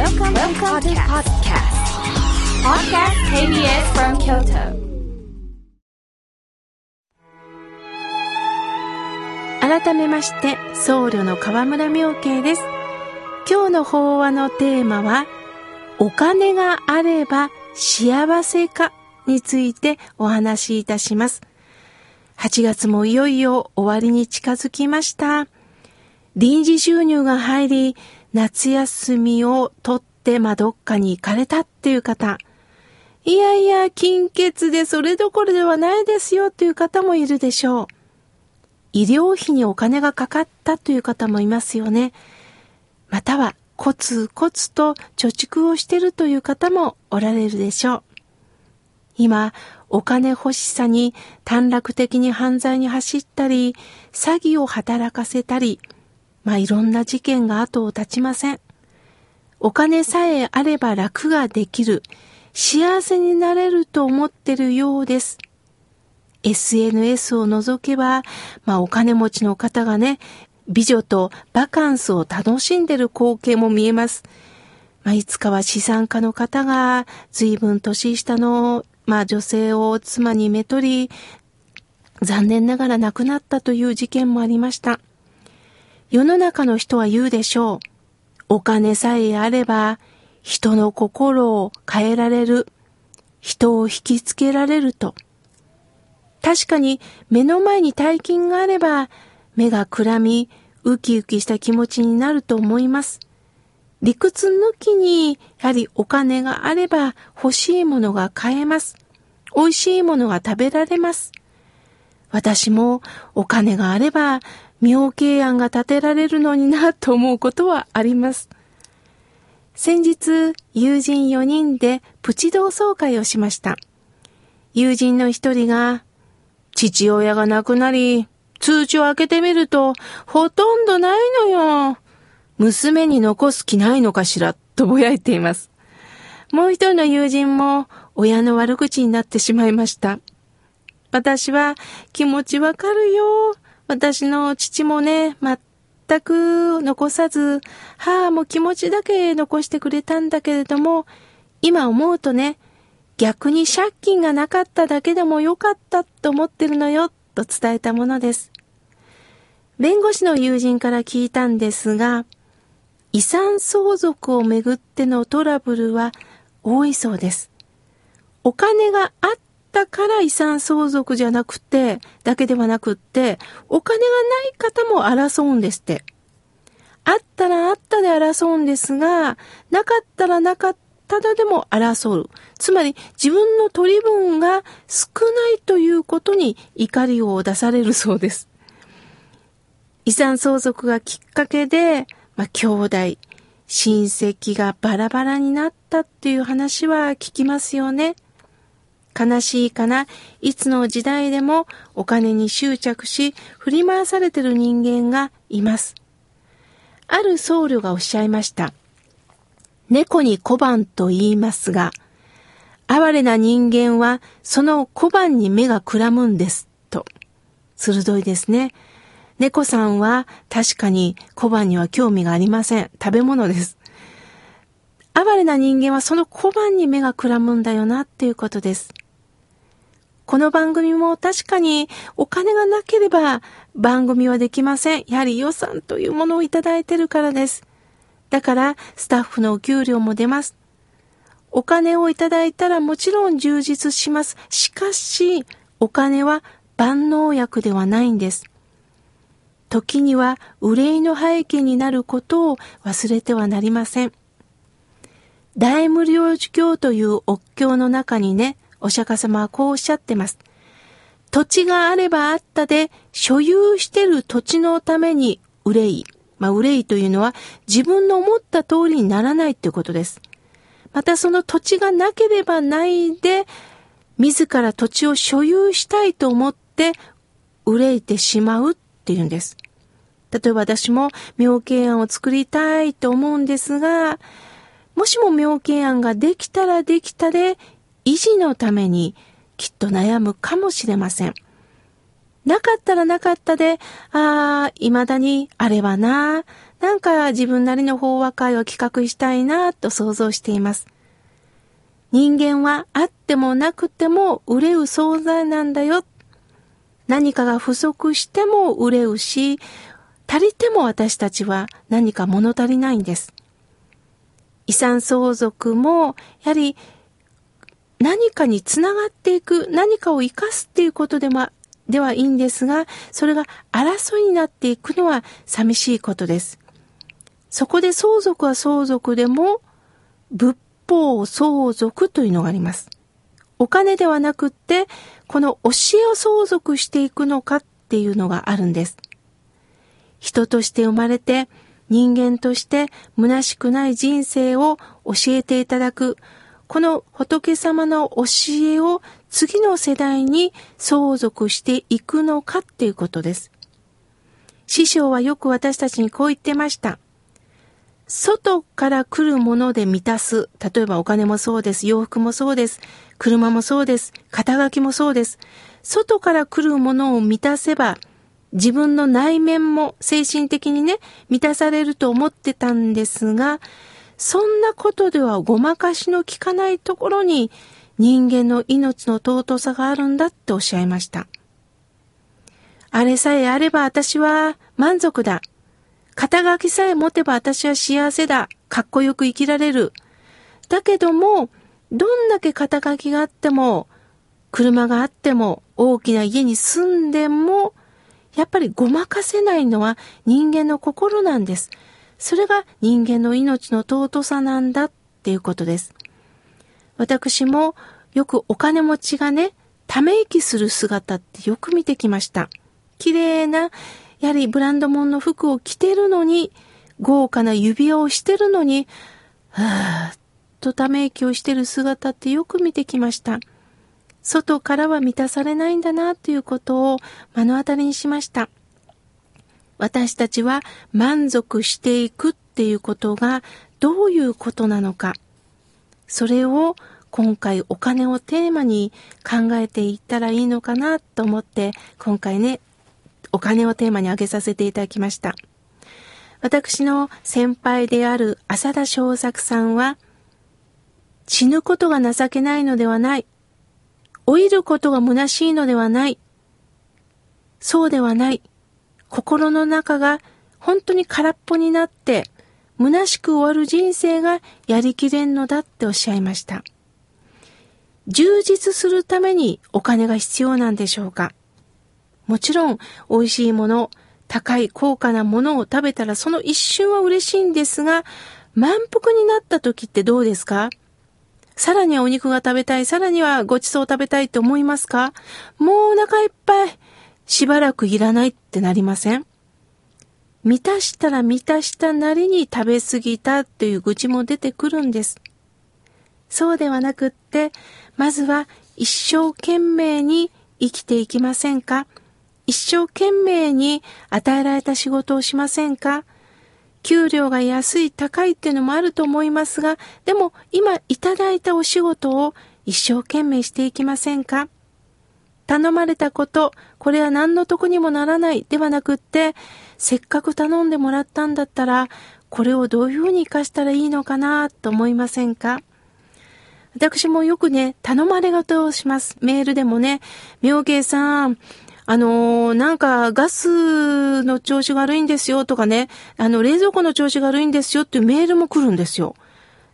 Welcome, Welcome to podcast. Podcast KBS from Kyoto. 改めまして、僧侶の河村明慶です。今日の法話のテーマは、お金があれば幸せかについてお話しいたします。8月もいよいよ終わりに近づきました。臨時収入が入り、夏休みを取って、まあ、どっかに行かれたっていう方、いやいや、金欠でそれどころではないですよという方もいるでしょう。医療費にお金がかかったという方もいますよね。または、コツコツと貯蓄をしているという方もおられるでしょう。今、お金欲しさに短絡的に犯罪に走ったり、詐欺を働かせたり、まあいろんな事件が後を絶ちません。お金さえあれば楽ができる、幸せになれると思ってるようです。SNS を除けば、まあお金持ちの方がね、美女とバカンスを楽しんでる光景も見えます。まあ、いつかは資産家の方が随分年下の、まあ、女性を妻にめとり、残念ながら亡くなったという事件もありました。世の中の人は言うでしょう。お金さえあれば、人の心を変えられる。人を引きつけられると。確かに目の前に大金があれば、目がくらみ、ウキウキした気持ちになると思います。理屈抜きに、やはりお金があれば欲しいものが買えます。美味しいものが食べられます。私もお金があれば妙慶案が立てられるのになと思うことはあります。先日、友人4人でプチ同窓会をしました。友人の一人が、父親が亡くなり、通知を開けてみると、ほとんどないのよ。娘に残す気ないのかしら、とぼやいています。もう一人の友人も、親の悪口になってしまいました。私は気持ちわかるよ。私の父もね、全く残さず、母も気持ちだけ残してくれたんだけれども、今思うとね、逆に借金がなかっただけでもよかったと思ってるのよ、と伝えたものです。弁護士の友人から聞いたんですが、遺産相続をめぐってのトラブルは多いそうです。お金があっったから遺産相続じゃなくて、だけではなくって、お金がない方も争うんですって。あったらあったで争うんですが、なかったらなかっただでも争う。つまり自分の取り分が少ないということに怒りを出されるそうです。遺産相続がきっかけで、まあ、兄弟、親戚がバラバラになったっていう話は聞きますよね。悲しいかな？いつの時代でもお金に執着し、振り回されてる人間がいます。ある僧侶がおっしゃいました。猫に小判と言いますが、哀れな人間はその小判に目がくらむんです。と。鋭いですね。猫さんは確かに小判には興味がありません。食べ物です。哀れな人間はその小判に目がくらむんだよなっていうことです。この番組も確かにお金がなければ番組はできません。やはり予算というものをいただいてるからです。だからスタッフのお給料も出ます。お金をいただいたらもちろん充実します。しかし、お金は万能薬ではないんです。時には憂いの背景になることを忘れてはなりません。大無量寿経というお経の中にね、お釈迦様はこうおっしゃってます。土地があればあったで、所有してる土地のために憂い。まあ、憂いというのは自分の思った通りにならないということです。またその土地がなければないで、自ら土地を所有したいと思って憂いてしまうっていうんです。例えば私も妙慶案を作りたいと思うんですが、もしも妙慶案ができたらできたで、維持のためにきっと悩むかもしれません。なかったらなかったで、ああ、未だにあればな、なんか自分なりの法話会を企画したいなと想像しています。人間はあってもなくても憂う存在なんだよ。何かが不足しても憂うし、足りても私たちは何か物足りないんです。遺産相続も、やはり何かにつながっていく、何かを生かすっていうことでも、ではいいんですが、それが争いになっていくのは寂しいことです。そこで相続は相続でも、仏法相続というのがあります。お金ではなくって、この教えを相続していくのかっていうのがあるんです。人として生まれて、人間として虚しくない人生を教えていただく、この仏様の教えを次の世代に相続していくのかっていうことです。師匠はよく私たちにこう言ってました。外から来るもので満たす。例えばお金もそうです。洋服もそうです。車もそうです。肩書きもそうです。外から来るものを満たせば、自分の内面も精神的にね、満たされると思ってたんですが、そんなことではごまかしの効かないところに人間の命の尊さがあるんだっておっしゃいました。あれさえあれば私は満足だ。肩書きさえ持てば私は幸せだ。かっこよく生きられる。だけども、どんだけ肩書きがあっても、車があっても、大きな家に住んでも、やっぱりごまかせないのは人間の心なんです。それが人間の命の尊さなんだっていうことです。私もよくお金持ちがね、ため息する姿ってよく見てきました。綺麗な、やはりブランド物の服を着てるのに、豪華な指輪をしてるのに、はぁ、とため息をしてる姿ってよく見てきました。外からは満たされないんだなということを目の当たりにしました。私たちは満足していくっていうことがどういうことなのか。それを今回お金をテーマに考えていったらいいのかなと思って今回ね、お金をテーマに挙げさせていただきました。私の先輩である浅田昌作さんは死ぬことが情けないのではない。老いることが虚しいのではない。そうではない。心の中が本当に空っぽになって、虚しく終わる人生がやりきれんのだっておっしゃいました。充実するためにお金が必要なんでしょうかもちろん美味しいもの、高い高価なものを食べたらその一瞬は嬉しいんですが、満腹になった時ってどうですか？さらにはお肉が食べたい、さらにはごちそう食べたいって思いますか？もうお腹いっぱい。しばらくいらないってなりません？満たしたら満たしたなりに食べ過ぎたっていう愚痴も出てくるんです。そうではなくって、まずは一生懸命に生きていきませんか？一生懸命に与えられた仕事をしませんか？給料が安い高いっていうのもあると思いますが、でも今いただいたお仕事を一生懸命していきませんか？頼まれたこと、これは何の得にもならないではなくって、せっかく頼んでもらったんだったら、これをどういうふうに活かしたらいいのかなと思いませんか？私もよくね、頼まれ事をします。メールでもね、妙慶さん、あのー、なんかガスの調子が悪いんですよとかね、あの冷蔵庫の調子が悪いんですよっていうメールも来るんですよ。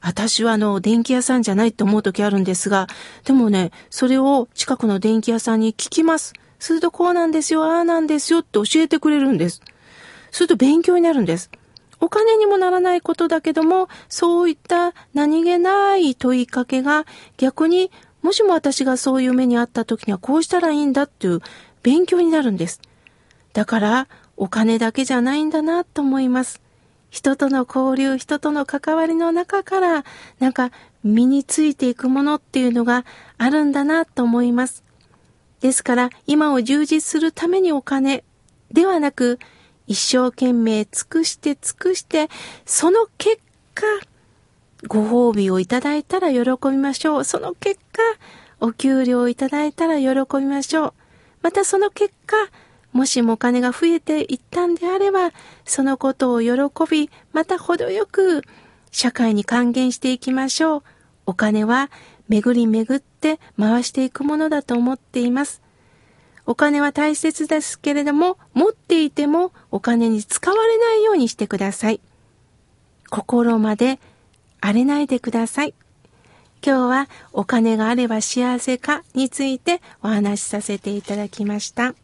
私はあの、電気屋さんじゃないって思う時あるんですが、でもね、それを近くの電気屋さんに聞きます。するとこうなんですよ、ああなんですよって教えてくれるんです。すると勉強になるんです。お金にもならないことだけども、そういった何気ない問いかけが逆にもしも私がそういう目にあった時にはこうしたらいいんだっていう勉強になるんです。だからお金だけじゃないんだなと思います。人との交流、人との関わりの中から、なんか身についていくものっていうのがあるんだなと思います。ですから、今を充実するためにお金ではなく、一生懸命尽くして尽くして、その結果、ご褒美をいただいたら喜びましょう。その結果、お給料をいただいたら喜びましょう。またその結果、もしもお金が増えていったんであれば、そのことを喜び、また程よく社会に還元していきましょう。お金は巡り巡って回していくものだと思っています。お金は大切ですけれども、持っていてもお金に使われないようにしてください。心まで荒れないでください。今日はお金があれば幸せかについてお話しさせていただきました。